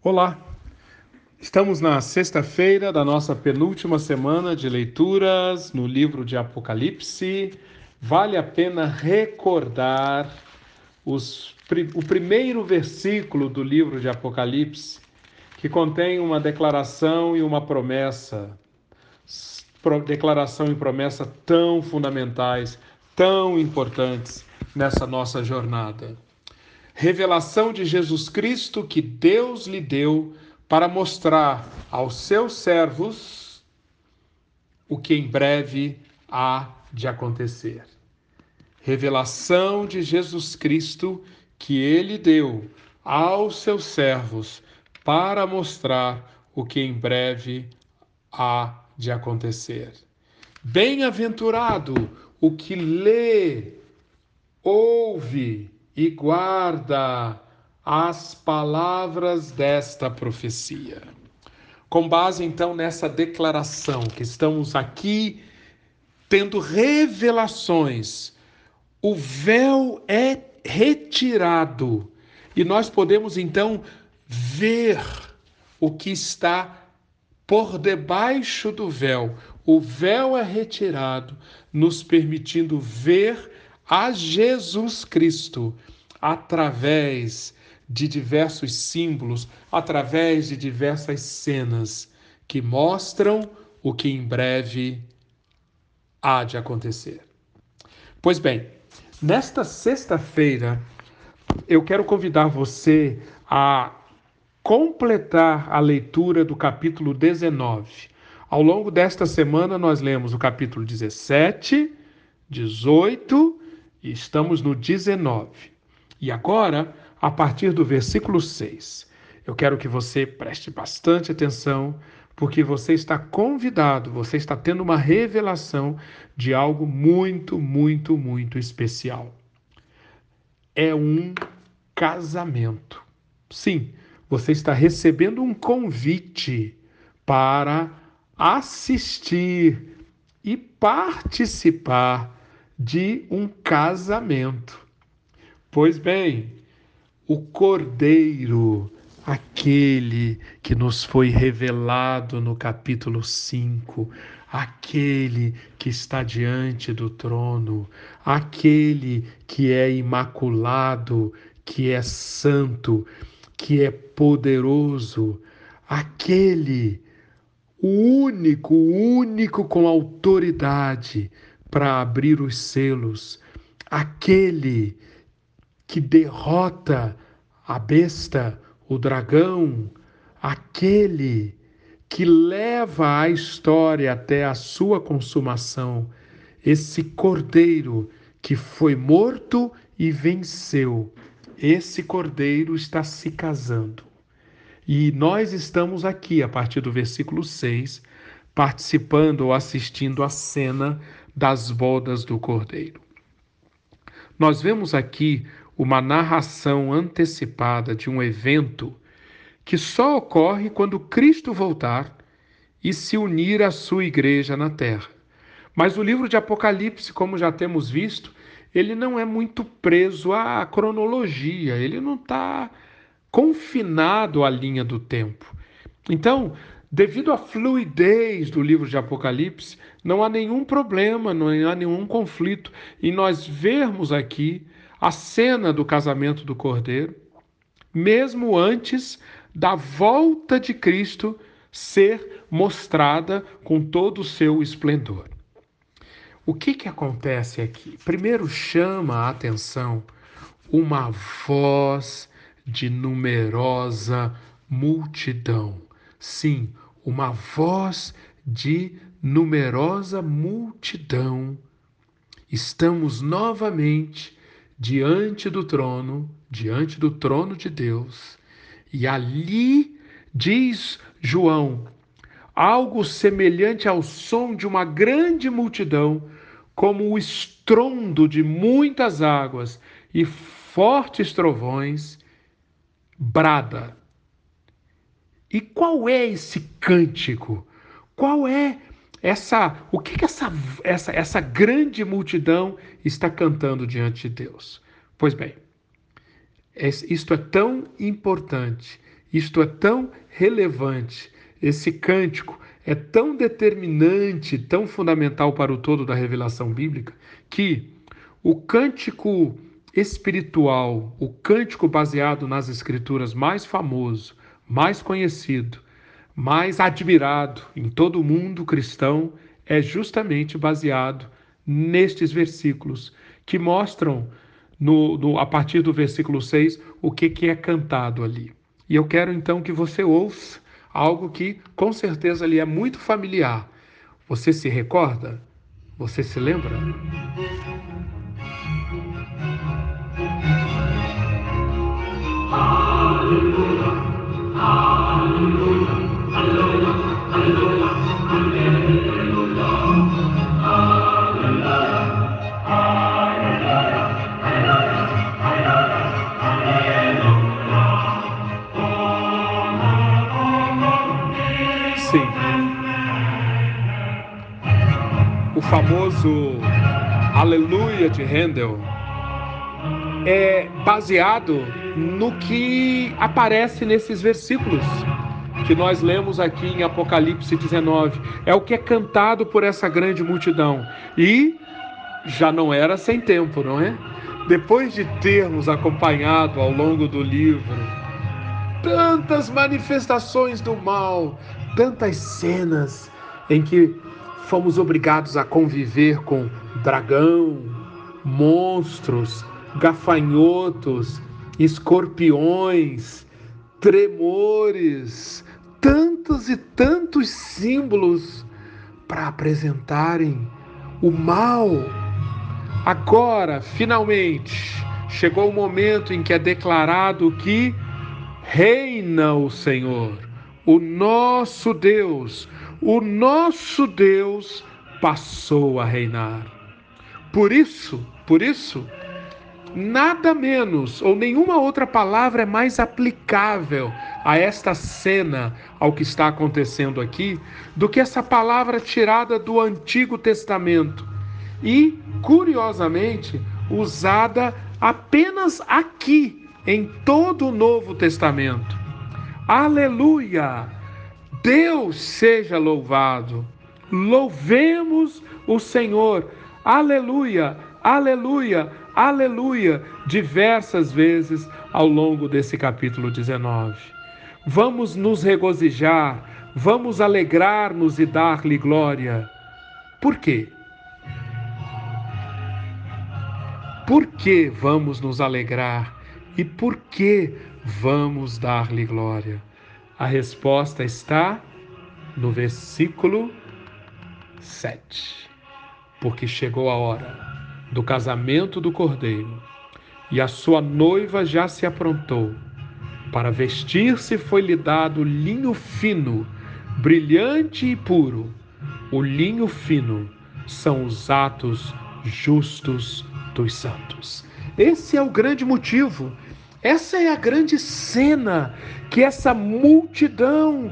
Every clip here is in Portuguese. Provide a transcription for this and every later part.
Olá! Estamos na sexta-feira da nossa penúltima semana de leituras no livro de Apocalipse. Vale a pena recordar os, o primeiro versículo do livro de Apocalipse, que contém uma declaração e uma promessa. Declaração e promessa tão fundamentais, tão importantes nessa nossa jornada revelação de Jesus Cristo que Deus lhe deu para mostrar aos seus servos o que em breve há de acontecer. Revelação de Jesus Cristo que ele deu aos seus servos para mostrar o que em breve há de acontecer. Bem-aventurado o que lê, ouve e guarda as palavras desta profecia. Com base então nessa declaração que estamos aqui tendo revelações, o véu é retirado e nós podemos então ver o que está por debaixo do véu. O véu é retirado, nos permitindo ver a Jesus Cristo através de diversos símbolos, através de diversas cenas que mostram o que em breve há de acontecer. Pois bem, nesta sexta-feira eu quero convidar você a completar a leitura do capítulo 19. Ao longo desta semana nós lemos o capítulo 17, 18 e estamos no 19. E agora, a partir do versículo 6, eu quero que você preste bastante atenção, porque você está convidado, você está tendo uma revelação de algo muito, muito, muito especial. É um casamento. Sim, você está recebendo um convite para assistir e participar de um casamento. Pois bem, o Cordeiro, aquele que nos foi revelado no capítulo 5, aquele que está diante do trono, aquele que é imaculado, que é santo, que é poderoso, aquele, o único, o único com autoridade para abrir os selos, aquele que derrota a besta, o dragão, aquele que leva a história até a sua consumação, esse cordeiro que foi morto e venceu. Esse cordeiro está se casando. E nós estamos aqui, a partir do versículo 6, participando ou assistindo a cena das bodas do Cordeiro. Nós vemos aqui uma narração antecipada de um evento que só ocorre quando Cristo voltar e se unir à sua igreja na terra. Mas o livro de Apocalipse, como já temos visto, ele não é muito preso à cronologia, ele não está confinado à linha do tempo. Então, Devido à fluidez do livro de Apocalipse, não há nenhum problema, não há nenhum conflito em nós vermos aqui a cena do casamento do Cordeiro, mesmo antes da volta de Cristo ser mostrada com todo o seu esplendor. O que, que acontece aqui? Primeiro chama a atenção uma voz de numerosa multidão sim, uma voz de numerosa multidão. Estamos novamente diante do trono, diante do trono de Deus, e ali diz João, algo semelhante ao som de uma grande multidão, como o estrondo de muitas águas e fortes trovões, brada e qual é esse cântico? Qual é essa, o que, que essa, essa, essa grande multidão está cantando diante de Deus? Pois bem, isto é tão importante isto é tão relevante, esse cântico é tão determinante, tão fundamental para o todo da revelação bíblica, que o cântico espiritual, o cântico baseado nas escrituras mais famoso, mais conhecido, mais admirado em todo o mundo cristão, é justamente baseado nestes versículos que mostram no, no, a partir do versículo 6 o que, que é cantado ali. E eu quero então que você ouça algo que com certeza lhe é muito familiar. Você se recorda? Você se lembra? Aleluia, famoso Aleluia de Handel é baseado no que aparece nesses versículos que nós lemos aqui em Apocalipse 19. É o que é cantado por essa grande multidão. E já não era sem tempo, não é? Depois de termos acompanhado ao longo do livro tantas manifestações do mal, tantas cenas em que fomos obrigados a conviver com dragão, monstros, gafanhotos, escorpiões, tremores, tantos e tantos símbolos para apresentarem o mal. Agora, finalmente, chegou o momento em que é declarado que reina o Senhor, o nosso Deus, o nosso Deus passou a reinar. Por isso, por isso, nada menos ou nenhuma outra palavra é mais aplicável a esta cena, ao que está acontecendo aqui, do que essa palavra tirada do Antigo Testamento e, curiosamente, usada apenas aqui, em todo o Novo Testamento. Aleluia! Deus seja louvado. Louvemos o Senhor. Aleluia! Aleluia! aleluia, diversas vezes ao longo desse capítulo 19. Vamos nos regozijar, vamos alegrar-nos e dar-lhe glória. Por quê? Por que vamos nos alegrar e por que vamos dar-lhe glória? A resposta está no versículo 7. Porque chegou a hora do casamento do cordeiro, e a sua noiva já se aprontou. Para vestir-se foi-lhe dado linho fino, brilhante e puro. O linho fino são os atos justos dos santos. Esse é o grande motivo. Essa é a grande cena que essa multidão,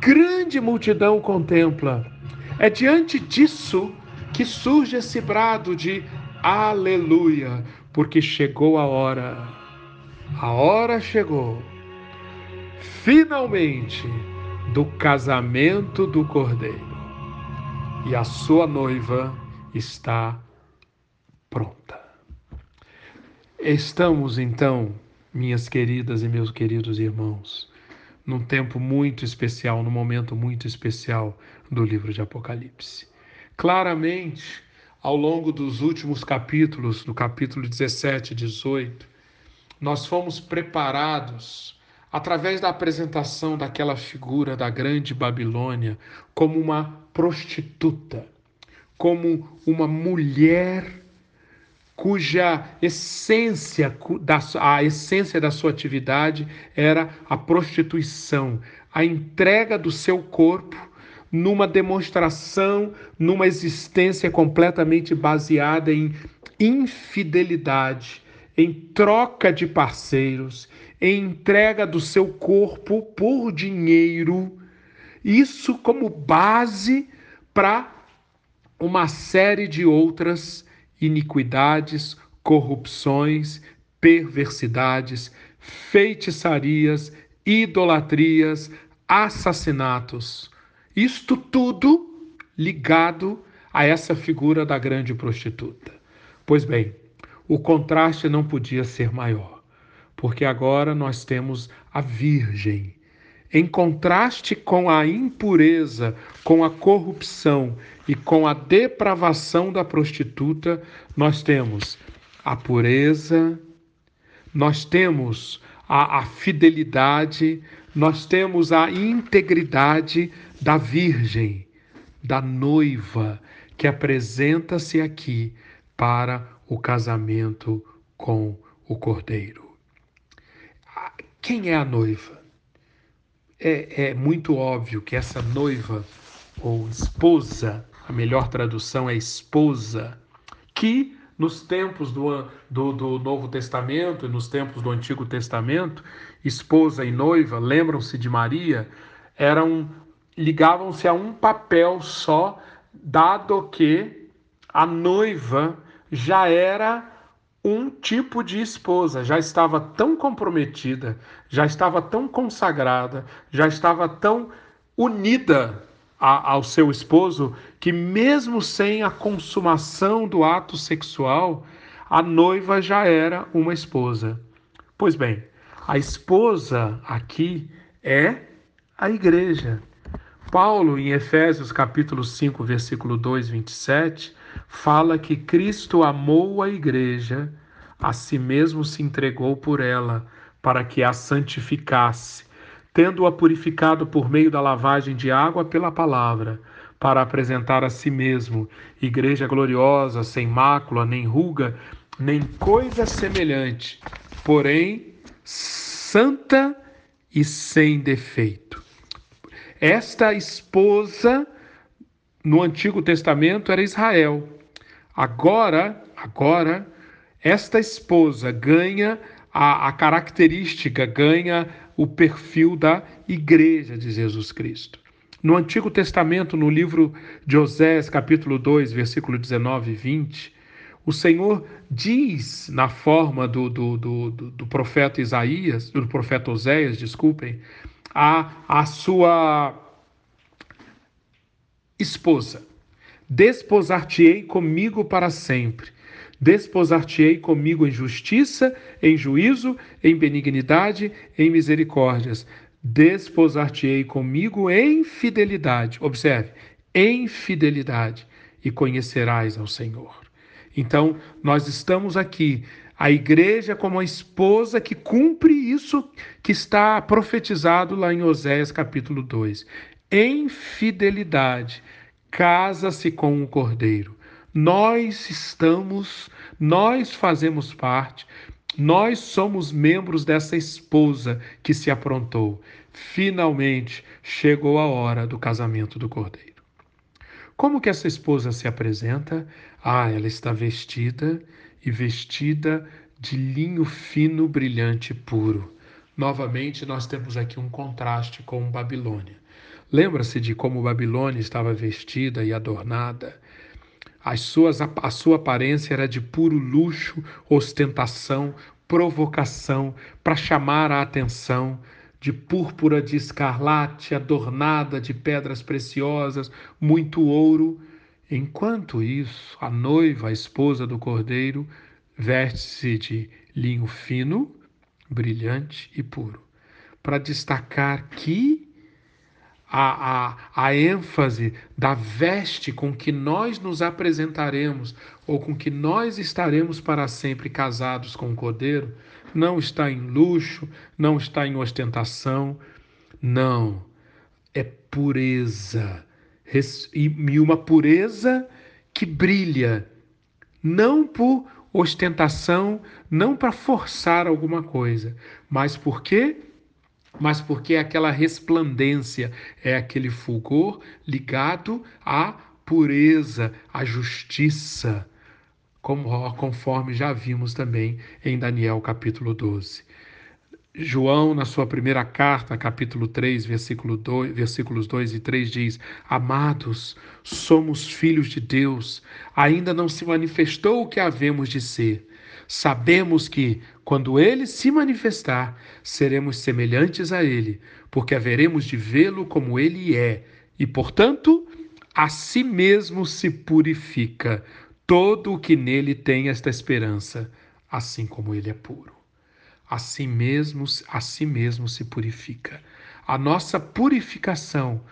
grande multidão, contempla. É diante disso que surge esse brado de aleluia, porque chegou a hora, a hora chegou, finalmente, do casamento do Cordeiro. E a sua noiva está pronta. Estamos então, minhas queridas e meus queridos irmãos, num tempo muito especial, num momento muito especial do livro de Apocalipse. Claramente, ao longo dos últimos capítulos, no capítulo 17 e 18, nós fomos preparados através da apresentação daquela figura da grande Babilônia como uma prostituta, como uma mulher cuja essência, a essência da sua atividade era a prostituição, a entrega do seu corpo numa demonstração, numa existência completamente baseada em infidelidade, em troca de parceiros, em entrega do seu corpo por dinheiro. Isso como base para uma série de outras iniquidades, corrupções, perversidades, feitiçarias idolatrias, assassinatos. Isto tudo ligado a essa figura da grande prostituta. Pois bem, o contraste não podia ser maior, porque agora nós temos a Virgem. Em contraste com a impureza, com a corrupção e com a depravação da prostituta, nós temos a pureza, nós temos a, a fidelidade, nós temos a integridade da Virgem, da noiva, que apresenta-se aqui para o casamento com o cordeiro. Quem é a noiva? É, é muito óbvio que essa noiva, ou esposa, a melhor tradução é esposa, que nos tempos do, do, do, Novo Testamento e nos tempos do Antigo Testamento, esposa e noiva, lembram-se de Maria, eram ligavam-se a um papel só, dado que a noiva já era um tipo de esposa, já estava tão comprometida, já estava tão consagrada, já estava tão unida a, ao seu esposo, que mesmo sem a consumação do ato sexual, a noiva já era uma esposa. Pois bem, a esposa aqui é a igreja. Paulo, em Efésios capítulo 5, versículo 2, 27, fala que Cristo amou a igreja, a si mesmo se entregou por ela, para que a santificasse, tendo-a purificado por meio da lavagem de água pela palavra, para apresentar a si mesmo igreja gloriosa, sem mácula, nem ruga, nem coisa semelhante, porém santa e sem defeito. Esta esposa no Antigo Testamento era Israel. Agora, agora, esta esposa ganha a, a característica, ganha o perfil da igreja de Jesus Cristo. No Antigo Testamento, no livro de Osés, capítulo 2, versículo 19 e 20, o Senhor diz, na forma do, do, do, do profeta Isaías, do profeta Oséias, desculpem, a, a sua esposa. Desposar-te-ei comigo para sempre. Desposar-te-ei comigo em justiça, em juízo, em benignidade, em misericórdias. Desposar-te-ei comigo em fidelidade. Observe, em fidelidade, e conhecerás ao Senhor. Então, nós estamos aqui, a igreja como a esposa que cumpre isso que está profetizado lá em Oséias capítulo 2 em fidelidade, casa-se com o cordeiro. Nós estamos, nós fazemos parte, nós somos membros dessa esposa que se aprontou. Finalmente chegou a hora do casamento do cordeiro. Como que essa esposa se apresenta? Ah, ela está vestida e vestida de linho fino, brilhante e puro. Novamente, nós temos aqui um contraste com Babilônia. Lembra-se de como Babilônia estava vestida e adornada? As suas, a sua aparência era de puro luxo, ostentação, provocação, para chamar a atenção, de púrpura de escarlate, adornada de pedras preciosas, muito ouro. Enquanto isso, a noiva, a esposa do cordeiro, veste-se de linho fino, brilhante e puro, para destacar que a, a, a ênfase da veste com que nós nos apresentaremos ou com que nós estaremos para sempre casados com o Cordeiro não está em luxo, não está em ostentação, não. É pureza. E uma pureza que brilha, não por ostentação, não para forçar alguma coisa, mas porque mas porque é aquela resplandência, é aquele fulgor ligado à pureza, à justiça, como, conforme já vimos também em Daniel capítulo 12. João, na sua primeira carta, capítulo 3, versículo 2, versículos 2 e 3, diz: Amados, somos filhos de Deus, ainda não se manifestou o que havemos de ser. Sabemos que, quando ele se manifestar, seremos semelhantes a ele, porque haveremos de vê-lo como ele é, e, portanto, a si mesmo se purifica todo o que nele tem esta esperança, assim como ele é puro. A si mesmo, a si mesmo se purifica. A nossa purificação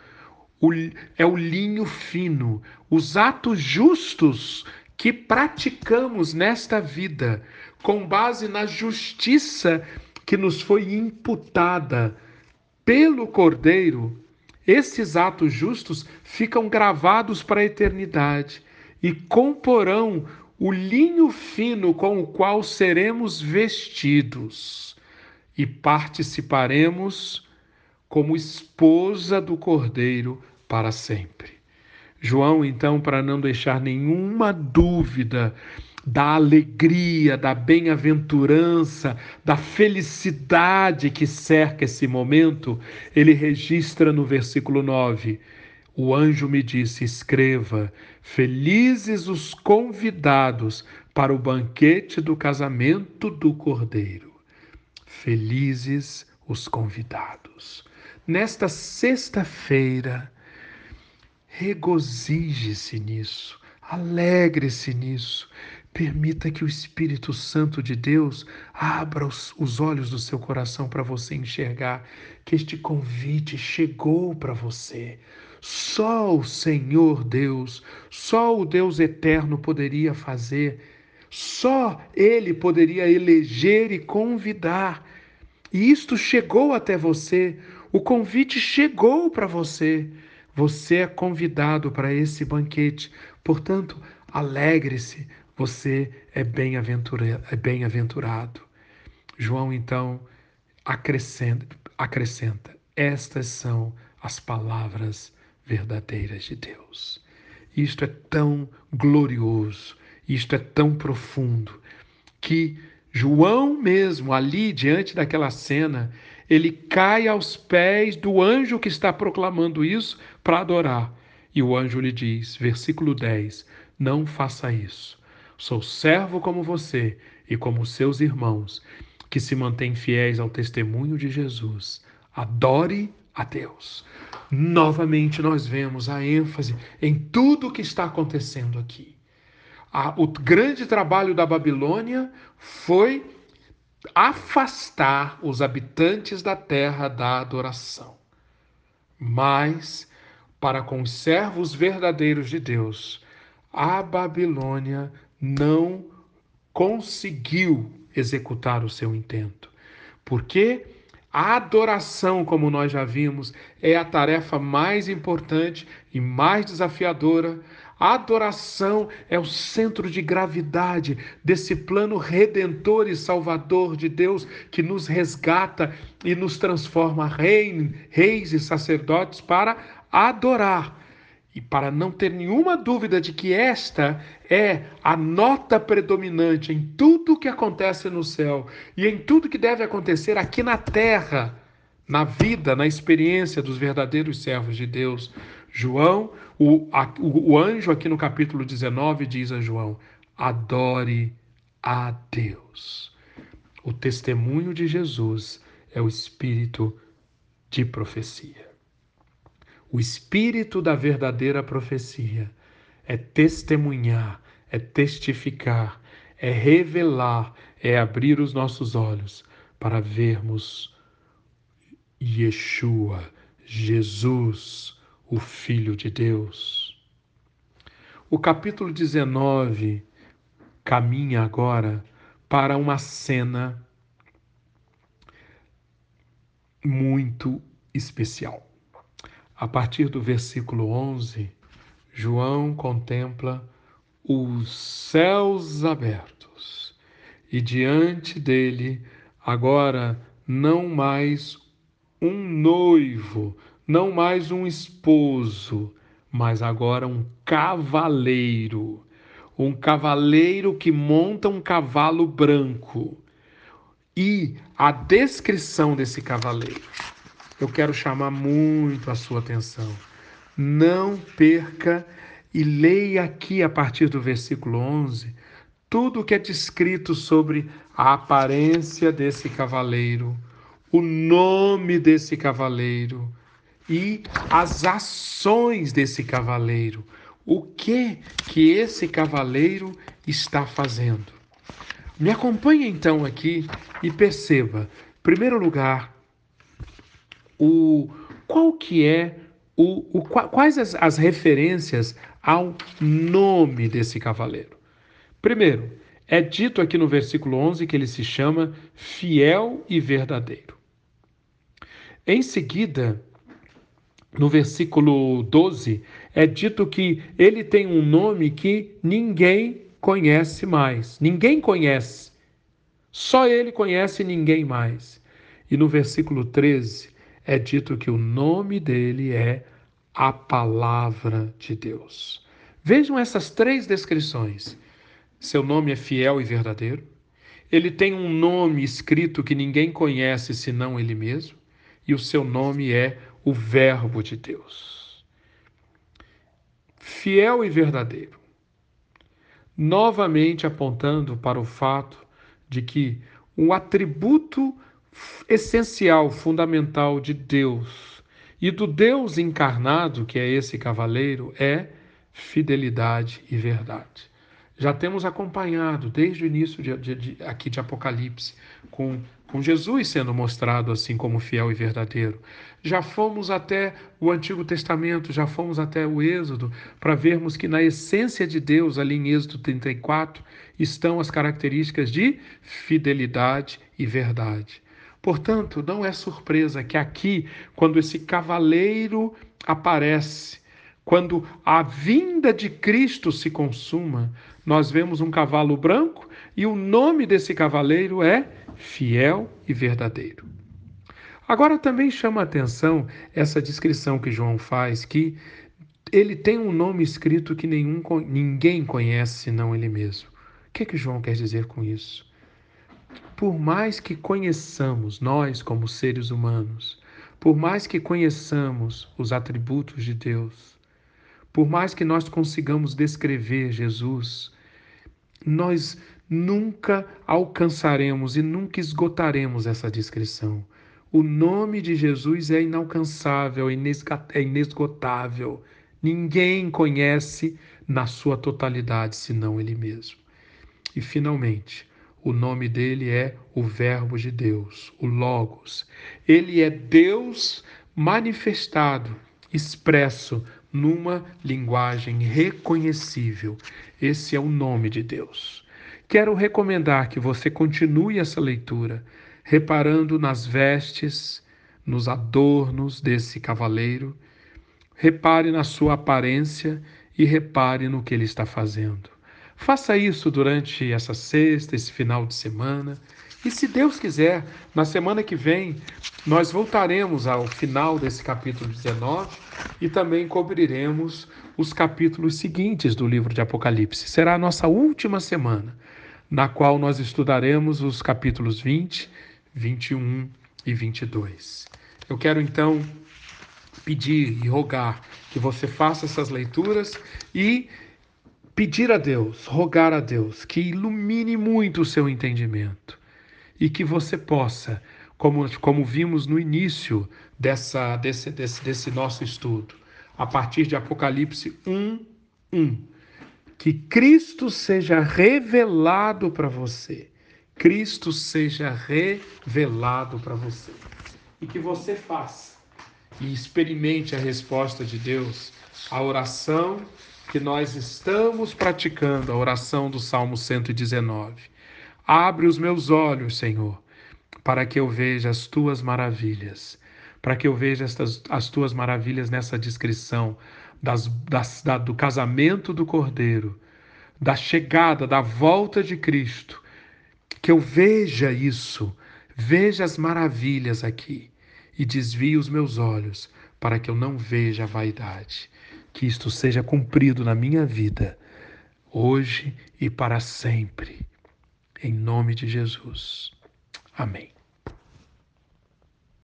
é o linho fino, os atos justos que praticamos nesta vida, com base na justiça que nos foi imputada pelo Cordeiro, esses atos justos ficam gravados para a eternidade e comporão o linho fino com o qual seremos vestidos e participaremos como esposa do Cordeiro para sempre. João, então, para não deixar nenhuma dúvida da alegria, da bem-aventurança, da felicidade que cerca esse momento, ele registra no versículo 9: O anjo me disse: Escreva, felizes os convidados para o banquete do casamento do Cordeiro. Felizes os convidados. Nesta sexta-feira, regozije-se nisso, alegre-se nisso. Permita que o Espírito Santo de Deus abra os, os olhos do seu coração para você enxergar que este convite chegou para você. Só o Senhor Deus, só o Deus eterno poderia fazer, só Ele poderia eleger e convidar. E isto chegou até você, o convite chegou para você. Você é convidado para esse banquete. Portanto, alegre-se, você é bem-aventurado. É bem -aventurado. João, então, acrescenta, acrescenta: estas são as palavras verdadeiras de Deus. Isto é tão glorioso, isto é tão profundo, que João mesmo, ali diante daquela cena, ele cai aos pés do anjo que está proclamando isso para adorar. E o anjo lhe diz, versículo 10: Não faça isso. Sou servo como você e como seus irmãos, que se mantêm fiéis ao testemunho de Jesus. Adore a Deus. Novamente nós vemos a ênfase em tudo o que está acontecendo aqui. o grande trabalho da Babilônia foi afastar os habitantes da terra da adoração. Mas, para com os servos verdadeiros de Deus, a Babilônia não conseguiu executar o seu intento. Porque a adoração, como nós já vimos, é a tarefa mais importante e mais desafiadora a adoração é o centro de gravidade desse plano redentor e salvador de Deus que nos resgata e nos transforma rei, reis e sacerdotes para adorar. E para não ter nenhuma dúvida de que esta é a nota predominante em tudo que acontece no céu e em tudo que deve acontecer aqui na terra, na vida, na experiência dos verdadeiros servos de Deus, João, o, a, o, o anjo aqui no capítulo 19 diz a João: adore a Deus. O testemunho de Jesus é o espírito de profecia. O espírito da verdadeira profecia é testemunhar, é testificar, é revelar, é abrir os nossos olhos para vermos Yeshua, Jesus, o Filho de Deus. O capítulo 19 caminha agora para uma cena muito especial. A partir do versículo 11, João contempla os céus abertos e diante dele agora não mais um noivo não mais um esposo, mas agora um cavaleiro. Um cavaleiro que monta um cavalo branco. E a descrição desse cavaleiro, eu quero chamar muito a sua atenção. Não perca e leia aqui a partir do versículo 11 tudo o que é descrito sobre a aparência desse cavaleiro, o nome desse cavaleiro e as ações desse cavaleiro. O que que esse cavaleiro está fazendo? Me acompanhe então aqui e perceba, em primeiro lugar, o qual que é o, o quais as, as referências ao nome desse cavaleiro. Primeiro, é dito aqui no versículo 11 que ele se chama fiel e verdadeiro. Em seguida, no versículo 12, é dito que ele tem um nome que ninguém conhece mais. Ninguém conhece. Só ele conhece ninguém mais. E no versículo 13, é dito que o nome dele é a palavra de Deus. Vejam essas três descrições. Seu nome é fiel e verdadeiro. Ele tem um nome escrito que ninguém conhece senão ele mesmo. E o seu nome é o Verbo de Deus. Fiel e verdadeiro. Novamente apontando para o fato de que um atributo essencial, fundamental de Deus e do Deus encarnado, que é esse cavaleiro, é fidelidade e verdade. Já temos acompanhado desde o início de, de, de, aqui de Apocalipse, com, com Jesus sendo mostrado assim como fiel e verdadeiro. Já fomos até o Antigo Testamento, já fomos até o Êxodo, para vermos que na essência de Deus, ali em Êxodo 34, estão as características de fidelidade e verdade. Portanto, não é surpresa que aqui, quando esse cavaleiro aparece, quando a vinda de Cristo se consuma, nós vemos um cavalo branco e o nome desse cavaleiro é fiel e verdadeiro. Agora também chama a atenção essa descrição que João faz, que ele tem um nome escrito que nenhum, ninguém conhece senão ele mesmo. O que, é que João quer dizer com isso? Por mais que conheçamos nós como seres humanos, por mais que conheçamos os atributos de Deus, por mais que nós consigamos descrever Jesus, nós nunca alcançaremos e nunca esgotaremos essa descrição. O nome de Jesus é inalcançável, é inesgotável. Ninguém conhece na sua totalidade senão Ele mesmo. E, finalmente, o nome dele é o Verbo de Deus, o Logos. Ele é Deus manifestado, expresso numa linguagem reconhecível. Esse é o nome de Deus. Quero recomendar que você continue essa leitura, reparando nas vestes, nos adornos desse cavaleiro. Repare na sua aparência e repare no que ele está fazendo. Faça isso durante essa sexta, esse final de semana. E se Deus quiser, na semana que vem, nós voltaremos ao final desse capítulo 19 e também cobriremos os capítulos seguintes do livro de Apocalipse. Será a nossa última semana, na qual nós estudaremos os capítulos 20, 21 e 22. Eu quero então pedir e rogar que você faça essas leituras e pedir a Deus, rogar a Deus que ilumine muito o seu entendimento e que você possa, como, como vimos no início dessa, desse, desse, desse nosso estudo, a partir de Apocalipse 1, 1, que Cristo seja revelado para você. Cristo seja revelado para você. E que você faça e experimente a resposta de Deus, a oração que nós estamos praticando a oração do Salmo 119. Abre os meus olhos, Senhor, para que eu veja as tuas maravilhas, para que eu veja estas, as tuas maravilhas nessa descrição das, das, da, do casamento do Cordeiro, da chegada, da volta de Cristo, que eu veja isso, veja as maravilhas aqui e desvie os meus olhos para que eu não veja a vaidade que isto seja cumprido na minha vida, hoje e para sempre. Em nome de Jesus. Amém.